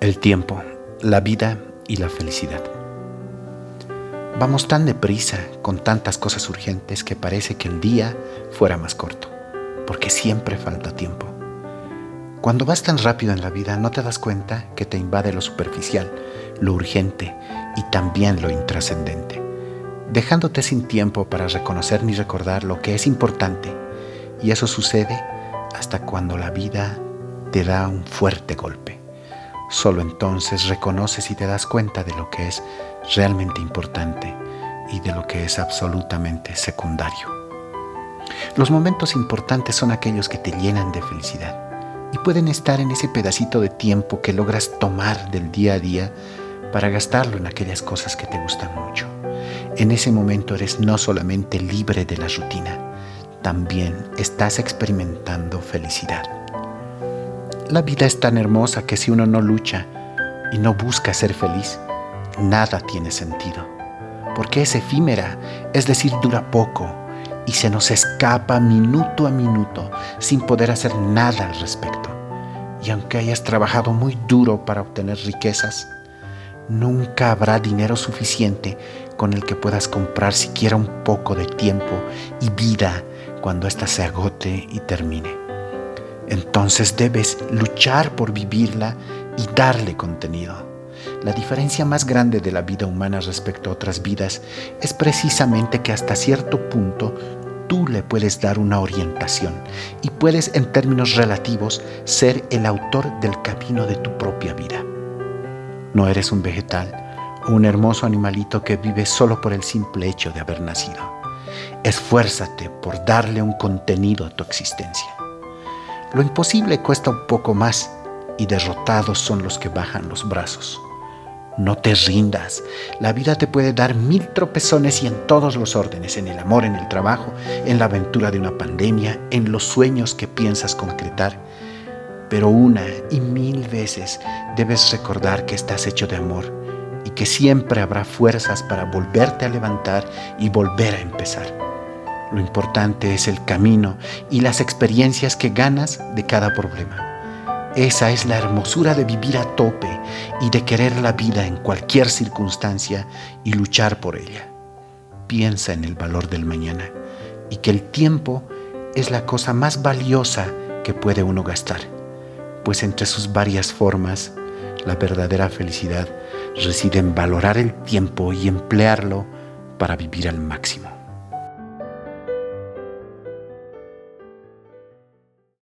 El tiempo, la vida y la felicidad. Vamos tan deprisa con tantas cosas urgentes que parece que el día fuera más corto, porque siempre falta tiempo. Cuando vas tan rápido en la vida no te das cuenta que te invade lo superficial, lo urgente y también lo intrascendente, dejándote sin tiempo para reconocer ni recordar lo que es importante. Y eso sucede hasta cuando la vida te da un fuerte golpe. Solo entonces reconoces y te das cuenta de lo que es realmente importante y de lo que es absolutamente secundario. Los momentos importantes son aquellos que te llenan de felicidad y pueden estar en ese pedacito de tiempo que logras tomar del día a día para gastarlo en aquellas cosas que te gustan mucho. En ese momento eres no solamente libre de la rutina, también estás experimentando felicidad. La vida es tan hermosa que si uno no lucha y no busca ser feliz, nada tiene sentido. Porque es efímera, es decir, dura poco y se nos escapa minuto a minuto sin poder hacer nada al respecto. Y aunque hayas trabajado muy duro para obtener riquezas, nunca habrá dinero suficiente con el que puedas comprar siquiera un poco de tiempo y vida cuando ésta se agote y termine entonces debes luchar por vivirla y darle contenido. La diferencia más grande de la vida humana respecto a otras vidas es precisamente que hasta cierto punto tú le puedes dar una orientación y puedes en términos relativos ser el autor del camino de tu propia vida. No eres un vegetal o un hermoso animalito que vive solo por el simple hecho de haber nacido. Esfuérzate por darle un contenido a tu existencia. Lo imposible cuesta un poco más y derrotados son los que bajan los brazos. No te rindas. La vida te puede dar mil tropezones y en todos los órdenes, en el amor, en el trabajo, en la aventura de una pandemia, en los sueños que piensas concretar. Pero una y mil veces debes recordar que estás hecho de amor y que siempre habrá fuerzas para volverte a levantar y volver a empezar. Lo importante es el camino y las experiencias que ganas de cada problema. Esa es la hermosura de vivir a tope y de querer la vida en cualquier circunstancia y luchar por ella. Piensa en el valor del mañana y que el tiempo es la cosa más valiosa que puede uno gastar, pues entre sus varias formas, la verdadera felicidad reside en valorar el tiempo y emplearlo para vivir al máximo.